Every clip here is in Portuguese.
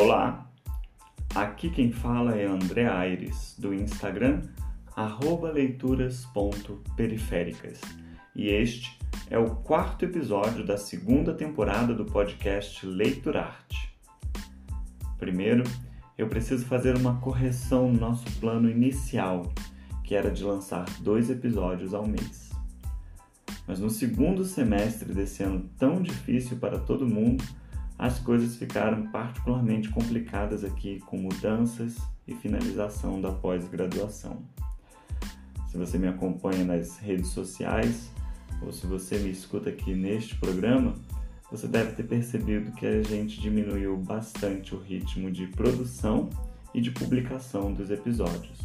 Olá, aqui quem fala é André Aires, do Instagram leituras.periféricas, e este é o quarto episódio da segunda temporada do podcast Leiturarte. Primeiro, eu preciso fazer uma correção no nosso plano inicial, que era de lançar dois episódios ao mês. Mas no segundo semestre desse ano tão difícil para todo mundo, as coisas ficaram particularmente complicadas aqui com mudanças e finalização da pós-graduação. Se você me acompanha nas redes sociais ou se você me escuta aqui neste programa, você deve ter percebido que a gente diminuiu bastante o ritmo de produção e de publicação dos episódios.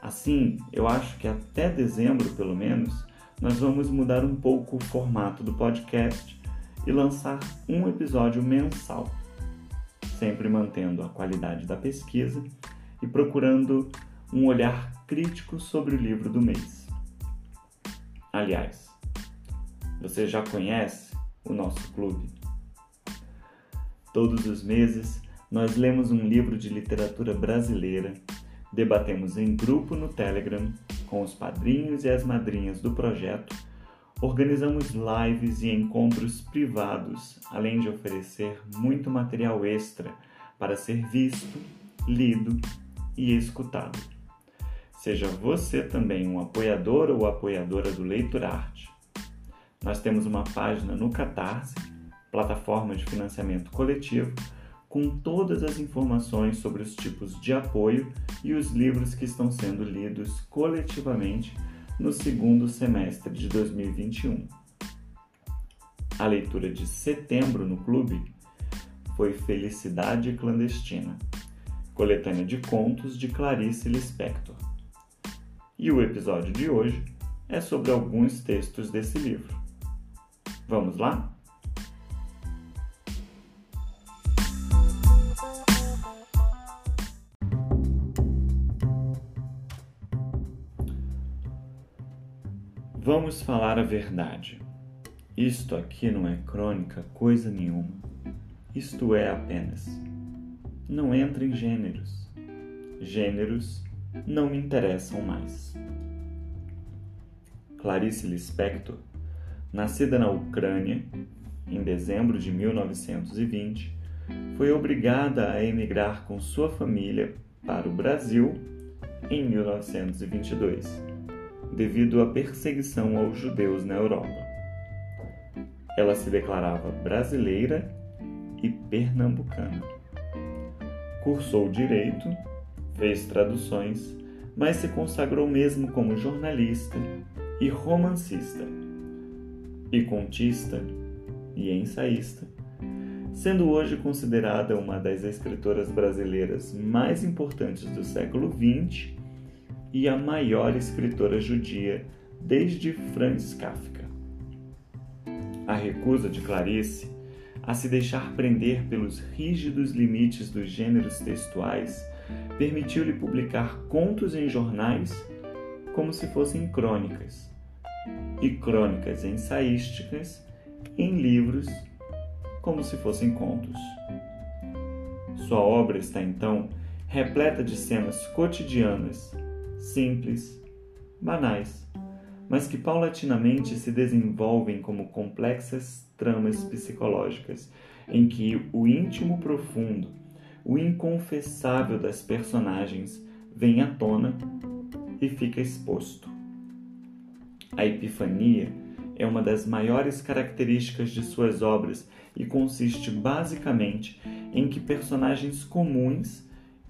Assim, eu acho que até dezembro, pelo menos, nós vamos mudar um pouco o formato do podcast e lançar um episódio mensal, sempre mantendo a qualidade da pesquisa e procurando um olhar crítico sobre o livro do mês. Aliás, você já conhece o nosso clube? Todos os meses nós lemos um livro de literatura brasileira, debatemos em grupo no Telegram com os padrinhos e as madrinhas do projeto Organizamos lives e encontros privados, além de oferecer muito material extra para ser visto, lido e escutado. Seja você também um apoiador ou apoiadora do Leitor Arte. Nós temos uma página no Catarse, plataforma de financiamento coletivo, com todas as informações sobre os tipos de apoio e os livros que estão sendo lidos coletivamente no segundo semestre de 2021. A leitura de setembro no clube foi Felicidade Clandestina, coletânea de contos de Clarice Lispector. E o episódio de hoje é sobre alguns textos desse livro. Vamos lá? Vamos falar a verdade. Isto aqui não é crônica coisa nenhuma. Isto é apenas. Não entra em gêneros. Gêneros não me interessam mais. Clarice Lispector, nascida na Ucrânia em dezembro de 1920, foi obrigada a emigrar com sua família para o Brasil em 1922 devido à perseguição aos judeus na Europa. Ela se declarava brasileira e pernambucana. Cursou direito, fez traduções, mas se consagrou mesmo como jornalista e romancista, e contista e ensaísta, sendo hoje considerada uma das escritoras brasileiras mais importantes do século XX e a maior escritora judia desde Franz Kafka. A recusa de Clarice a se deixar prender pelos rígidos limites dos gêneros textuais permitiu-lhe publicar contos em jornais como se fossem crônicas, e crônicas ensaísticas em livros como se fossem contos. Sua obra está então repleta de cenas cotidianas simples, banais, mas que paulatinamente se desenvolvem como complexas tramas psicológicas em que o íntimo profundo, o inconfessável das personagens vem à tona e fica exposto. A epifania é uma das maiores características de suas obras e consiste basicamente em que personagens comuns,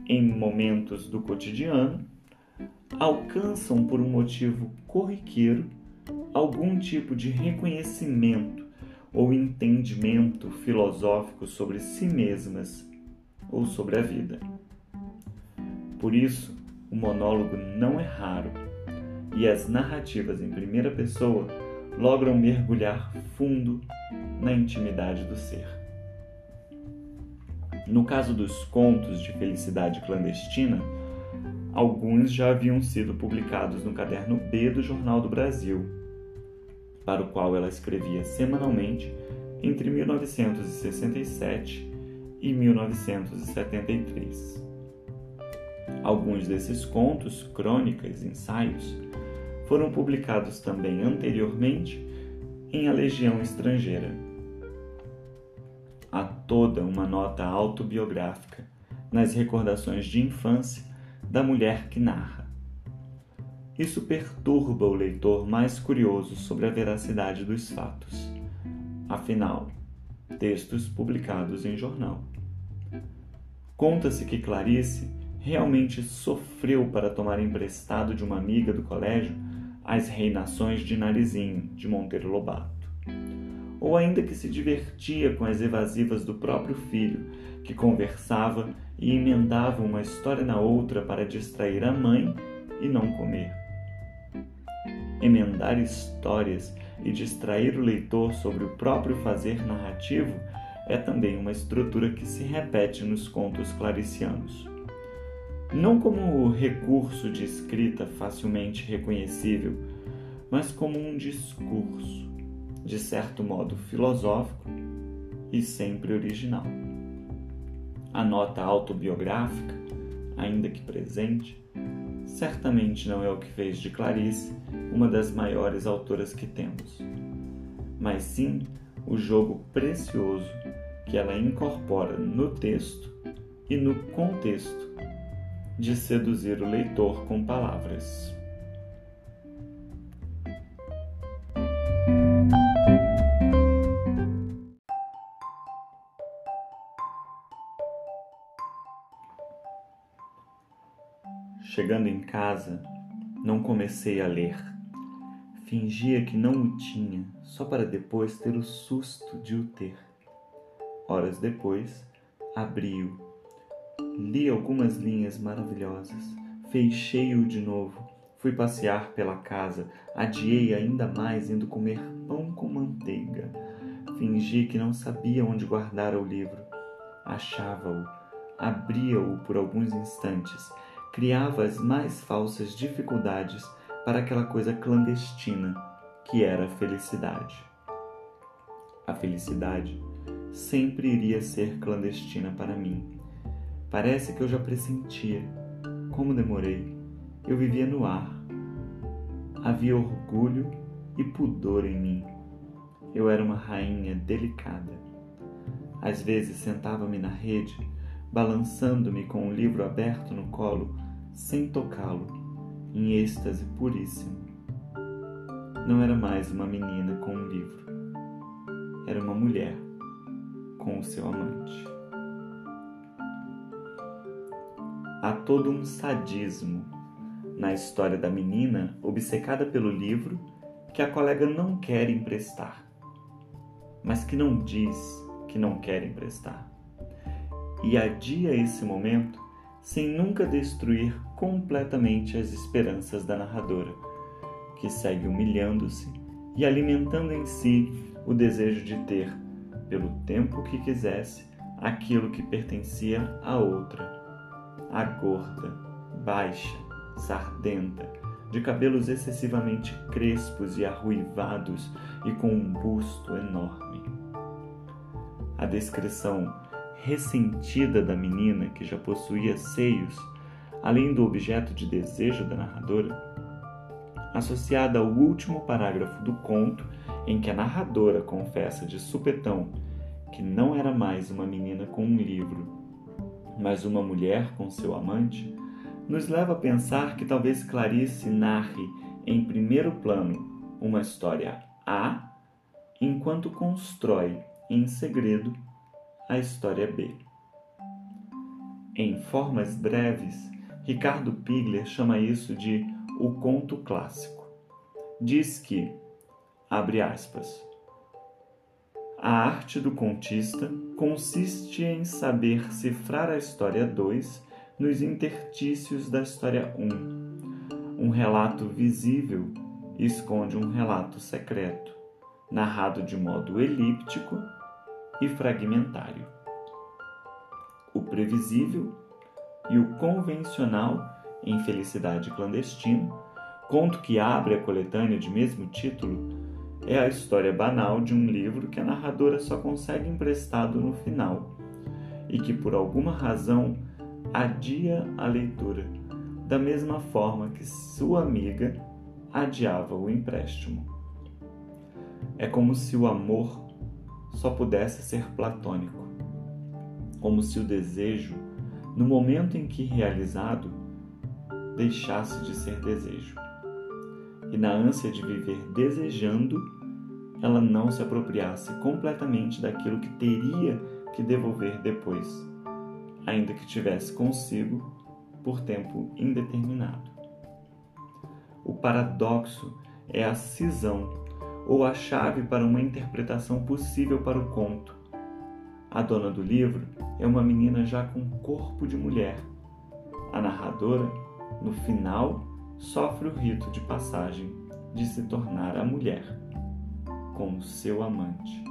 em momentos do cotidiano, alcançam por um motivo corriqueiro algum tipo de reconhecimento ou entendimento filosófico sobre si mesmas ou sobre a vida. Por isso, o monólogo não é raro e as narrativas em primeira pessoa logram mergulhar fundo na intimidade do ser. No caso dos contos de felicidade clandestina, Alguns já haviam sido publicados no caderno B do Jornal do Brasil, para o qual ela escrevia semanalmente entre 1967 e 1973. Alguns desses contos, crônicas, ensaios foram publicados também anteriormente em A Legião Estrangeira. Há toda uma nota autobiográfica nas recordações de infância da mulher que narra. Isso perturba o leitor mais curioso sobre a veracidade dos fatos. Afinal, textos publicados em jornal. Conta-se que Clarice realmente sofreu para tomar emprestado de uma amiga do colégio as reinações de Narizinho, de Monteiro Lobato. Ou ainda que se divertia com as evasivas do próprio filho, que conversava e emendava uma história na outra para distrair a mãe e não comer. Emendar histórias e distrair o leitor sobre o próprio fazer narrativo é também uma estrutura que se repete nos contos claricianos não como recurso de escrita facilmente reconhecível, mas como um discurso, de certo modo filosófico e sempre original. A nota autobiográfica, ainda que presente, certamente não é o que fez de Clarice uma das maiores autoras que temos, mas sim o jogo precioso que ela incorpora no texto e no contexto de seduzir o leitor com palavras. Casa, não comecei a ler. Fingia que não o tinha, só para depois ter o susto de o ter. Horas depois, abri-o Li algumas linhas maravilhosas, fechei-o de novo, fui passear pela casa, adiei ainda mais indo comer pão com manteiga. Fingi que não sabia onde guardar o livro. Achava-o, abria-o por alguns instantes, criava as mais falsas dificuldades para aquela coisa clandestina que era a felicidade. A felicidade sempre iria ser clandestina para mim Parece que eu já pressentia. Como demorei. Eu vivia no ar. Havia orgulho e pudor em mim. Eu era uma rainha delicada. Às vezes sentava-me na rede, balançando-me com o livro aberto no colo, sem tocá-lo, em êxtase puríssimo. Não era mais uma menina com um livro. Era uma mulher com o seu amante. há todo um sadismo na história da menina obcecada pelo livro que a colega não quer emprestar, mas que não diz que não quer emprestar. E adia esse momento sem nunca destruir completamente as esperanças da narradora, que segue humilhando-se e alimentando em si o desejo de ter, pelo tempo que quisesse, aquilo que pertencia a outra a gorda, baixa, sardenta, de cabelos excessivamente crespos e arruivados e com um busto enorme. A descrição ressentida da menina que já possuía seios, além do objeto de desejo da narradora, associada ao último parágrafo do conto em que a narradora confessa de supetão que não era mais uma menina com um livro, mas uma mulher com seu amante, nos leva a pensar que talvez Clarice narre em primeiro plano uma história A, enquanto constrói em segredo a história B. Em formas breves, Ricardo Pigler chama isso de o conto clássico. Diz que, abre aspas, a arte do contista consiste em saber cifrar a história 2 nos interstícios da história 1. Um. um relato visível esconde um relato secreto, narrado de modo elíptico e fragmentário. O previsível e o convencional em Felicidade Clandestina, conto que abre a coletânea de mesmo título, é a história banal de um livro que a narradora só consegue emprestado no final e que por alguma razão adia a leitura, da mesma forma que sua amiga adiava o empréstimo. É como se o amor só pudesse ser platônico, como se o desejo, no momento em que realizado, deixasse de ser desejo. E na ânsia de viver desejando, ela não se apropriasse completamente daquilo que teria que devolver depois, ainda que tivesse consigo por tempo indeterminado. O paradoxo é a cisão ou a chave para uma interpretação possível para o conto. A dona do livro é uma menina já com corpo de mulher. A narradora, no final, sofre o rito de passagem de se tornar a mulher com o seu amante.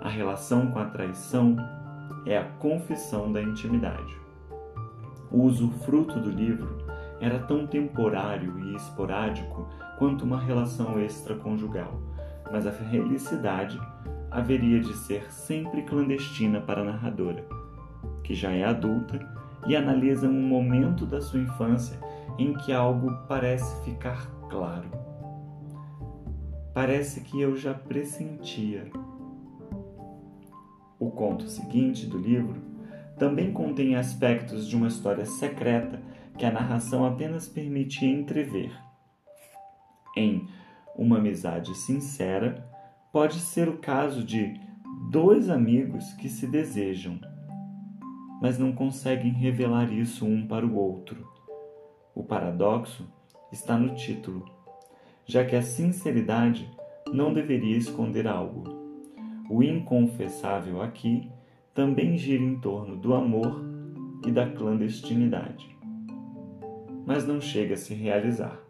A relação com a traição é a confissão da intimidade. O usufruto do livro era tão temporário e esporádico quanto uma relação extraconjugal, mas a felicidade haveria de ser sempre clandestina para a narradora, que já é adulta e analisa um momento da sua infância em que algo parece ficar claro. Parece que eu já pressentia. O conto seguinte do livro também contém aspectos de uma história secreta que a narração apenas permitia entrever. Em Uma Amizade Sincera, pode ser o caso de dois amigos que se desejam, mas não conseguem revelar isso um para o outro. O paradoxo está no título, já que a sinceridade não deveria esconder algo. O inconfessável aqui também gira em torno do amor e da clandestinidade mas não chega a se realizar.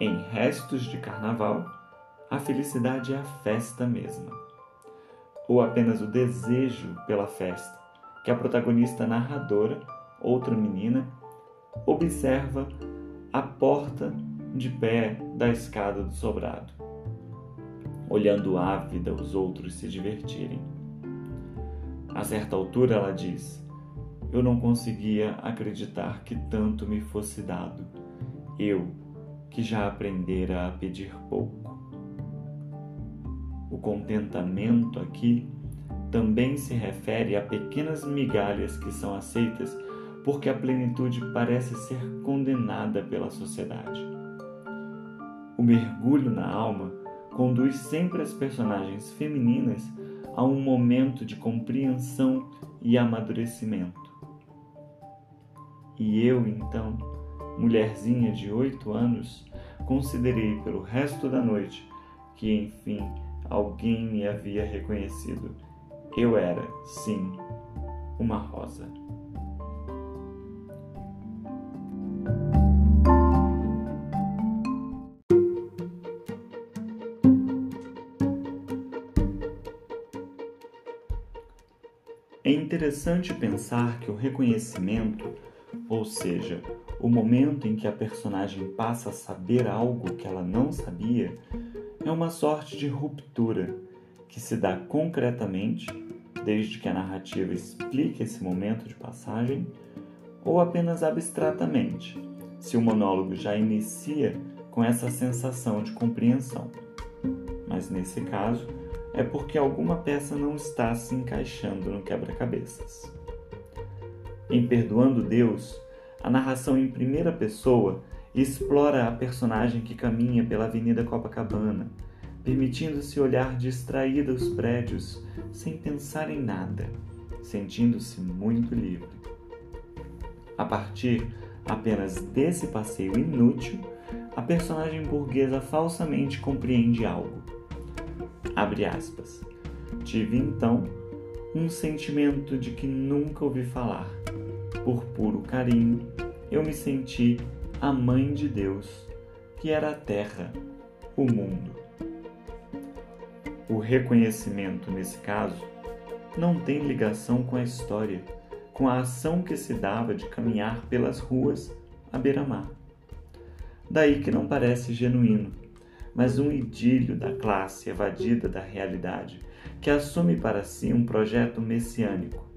Em Restos de Carnaval, a felicidade é a festa mesma, ou apenas o desejo pela festa, que a protagonista narradora, outra menina, observa a porta de pé da escada do sobrado, olhando ávida os outros se divertirem. A certa altura ela diz: eu não conseguia acreditar que tanto me fosse dado, eu que já aprendera a pedir pouco. O contentamento aqui também se refere a pequenas migalhas que são aceitas porque a plenitude parece ser condenada pela sociedade. O mergulho na alma conduz sempre as personagens femininas a um momento de compreensão e amadurecimento. E eu, então, mulherzinha de oito anos, considerei pelo resto da noite que, enfim, alguém me havia reconhecido. Eu era, sim, uma rosa. É interessante pensar que o reconhecimento ou seja, o momento em que a personagem passa a saber algo que ela não sabia, é uma sorte de ruptura que se dá concretamente, desde que a narrativa explique esse momento de passagem, ou apenas abstratamente, se o monólogo já inicia com essa sensação de compreensão. Mas nesse caso, é porque alguma peça não está se encaixando no quebra-cabeças. Em Perdoando Deus, a narração em primeira pessoa explora a personagem que caminha pela Avenida Copacabana, permitindo-se olhar distraída os prédios sem pensar em nada, sentindo-se muito livre. A partir apenas desse passeio inútil, a personagem burguesa falsamente compreende algo. Abre aspas. Tive então um sentimento de que nunca ouvi falar por puro carinho, eu me senti a mãe de Deus, que era a terra, o mundo. O reconhecimento, nesse caso, não tem ligação com a história, com a ação que se dava de caminhar pelas ruas à beira-mar. Daí que não parece genuíno, mas um idílio da classe evadida da realidade, que assume para si um projeto messiânico.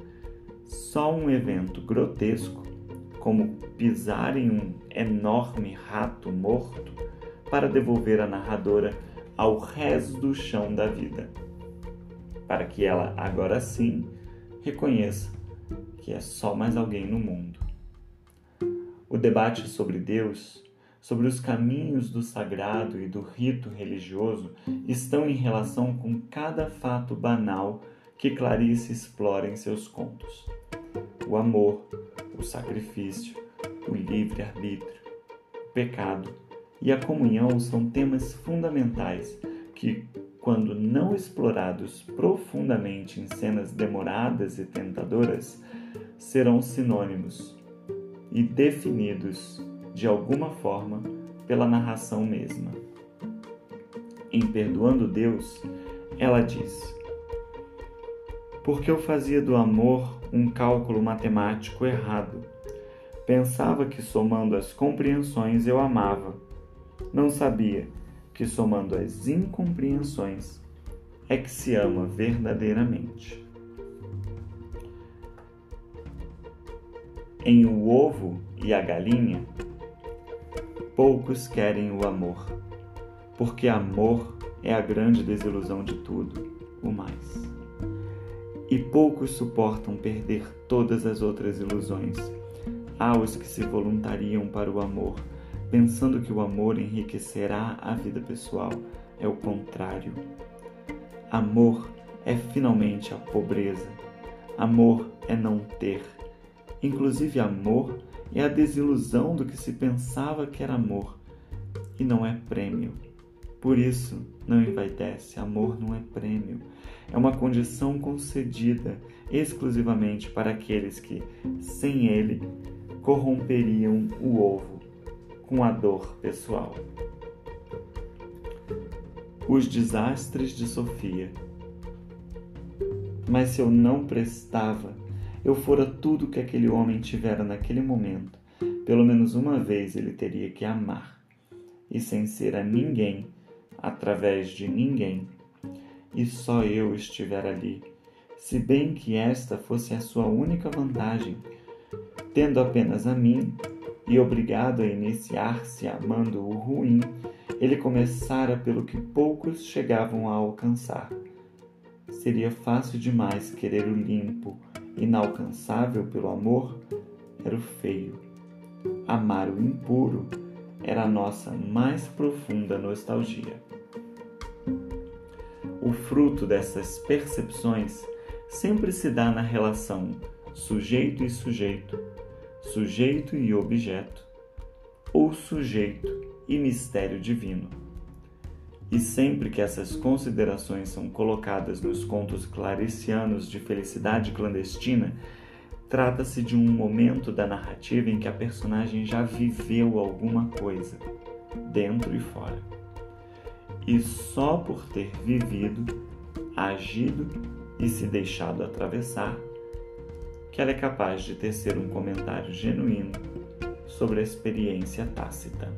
Só um evento grotesco, como pisar em um enorme rato morto, para devolver a narradora ao resto do chão da vida, para que ela, agora sim, reconheça que é só mais alguém no mundo. O debate sobre Deus, sobre os caminhos do sagrado e do rito religioso estão em relação com cada fato banal que Clarice explora em seus contos. O amor, o sacrifício, o livre-arbítrio, o pecado e a comunhão são temas fundamentais que, quando não explorados profundamente em cenas demoradas e tentadoras, serão sinônimos e definidos de alguma forma pela narração mesma. Em Perdoando Deus, ela diz: Porque eu fazia do amor um cálculo matemático errado. Pensava que somando as compreensões eu amava. Não sabia que somando as incompreensões é que se ama verdadeiramente. Em O Ovo e a Galinha, poucos querem o amor, porque amor é a grande desilusão de tudo, o mais. E poucos suportam perder todas as outras ilusões. Há os que se voluntariam para o amor, pensando que o amor enriquecerá a vida pessoal. É o contrário. Amor é finalmente a pobreza. Amor é não ter Inclusive, amor é a desilusão do que se pensava que era amor e não é prêmio. Por isso, não envaidece, amor não é prêmio. É uma condição concedida exclusivamente para aqueles que, sem ele, corromperiam o ovo com a dor pessoal. Os desastres de Sofia. Mas se eu não prestava eu fora tudo que aquele homem tivera naquele momento, pelo menos uma vez ele teria que amar, e sem ser a ninguém, através de ninguém, e só eu estiver ali, se bem que esta fosse a sua única vantagem, tendo apenas a mim e obrigado a iniciar-se amando o ruim, ele começara pelo que poucos chegavam a alcançar. Seria fácil demais querer o limpo, inalcançável pelo amor era o feio. Amar o impuro era a nossa mais profunda nostalgia. O fruto dessas percepções sempre se dá na relação sujeito e sujeito, sujeito e objeto, ou sujeito e mistério divino. E sempre que essas considerações são colocadas nos contos claricianos de felicidade clandestina, trata-se de um momento da narrativa em que a personagem já viveu alguma coisa, dentro e fora. E só por ter vivido, agido e se deixado atravessar, que ela é capaz de tecer um comentário genuíno sobre a experiência tácita.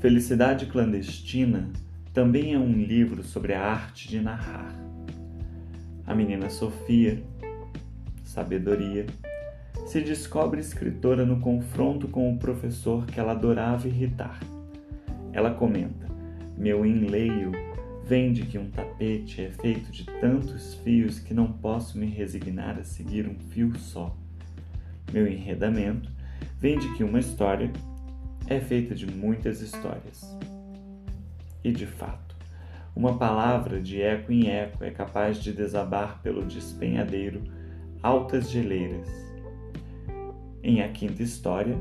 Felicidade Clandestina também é um livro sobre a arte de narrar. A menina Sofia, sabedoria, se descobre escritora no confronto com o professor que ela adorava irritar. Ela comenta: Meu enleio vem de que um tapete é feito de tantos fios que não posso me resignar a seguir um fio só. Meu enredamento vem de que uma história é feita de muitas histórias. E de fato, uma palavra de eco em eco é capaz de desabar pelo despenhadeiro altas geleiras. Em A Quinta História,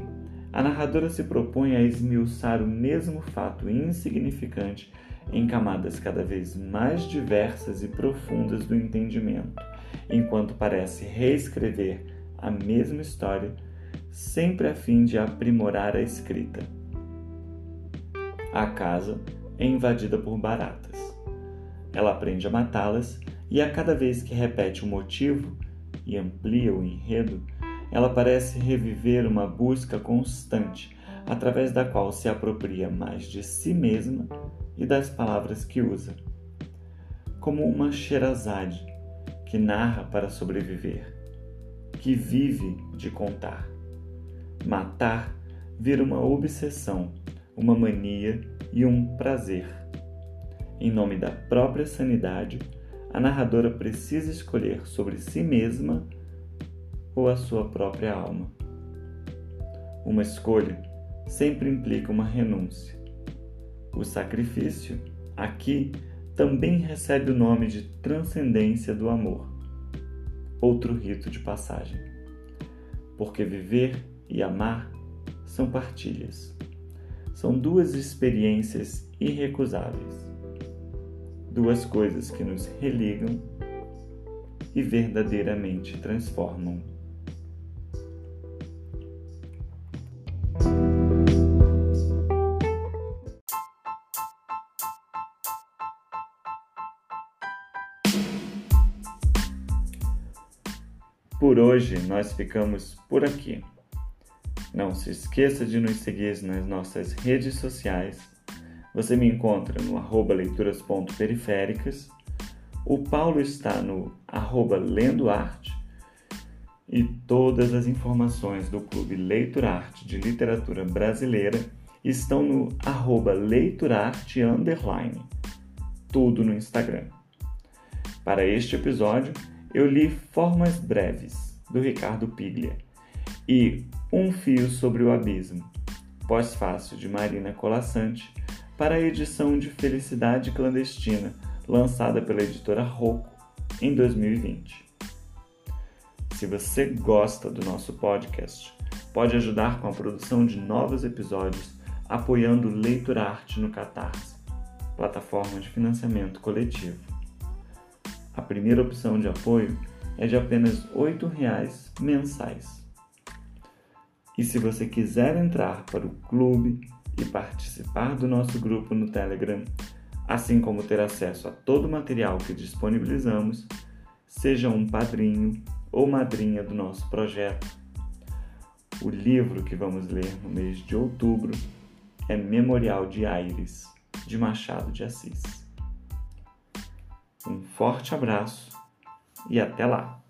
a narradora se propõe a esmiuçar o mesmo fato insignificante em camadas cada vez mais diversas e profundas do entendimento, enquanto parece reescrever a mesma história sempre a fim de aprimorar a escrita. A casa é invadida por baratas. Ela aprende a matá-las e a cada vez que repete o motivo, e amplia o enredo, ela parece reviver uma busca constante, através da qual se apropria mais de si mesma e das palavras que usa. Como uma Sherazade que narra para sobreviver, que vive de contar. Matar vira uma obsessão, uma mania e um prazer. Em nome da própria sanidade, a narradora precisa escolher sobre si mesma ou a sua própria alma. Uma escolha sempre implica uma renúncia. O sacrifício, aqui, também recebe o nome de transcendência do amor, outro rito de passagem. Porque viver e amar são partilhas. São duas experiências irrecusáveis. Duas coisas que nos religam e verdadeiramente transformam. Por hoje nós ficamos por aqui. Não se esqueça de nos seguir nas nossas redes sociais. Você me encontra no arroba leituras.periféricas. O Paulo está no arroba lendo arte. E todas as informações do Clube Leiturarte de Literatura Brasileira estão no arroba leiturarte underline. Tudo no Instagram. Para este episódio, eu li Formas Breves, do Ricardo Piglia, e Um Fio sobre o Abismo, pós-fácil de Marina Colassante, para a edição de Felicidade Clandestina, lançada pela editora Rocco em 2020. Se você gosta do nosso podcast, pode ajudar com a produção de novos episódios apoiando Leitura Arte no Catarse, plataforma de financiamento coletivo. A primeira opção de apoio é de apenas R$ 8,00 mensais. E se você quiser entrar para o clube e participar do nosso grupo no Telegram, assim como ter acesso a todo o material que disponibilizamos, seja um padrinho ou madrinha do nosso projeto. O livro que vamos ler no mês de outubro é Memorial de Aires, de Machado de Assis. Um forte abraço e até lá!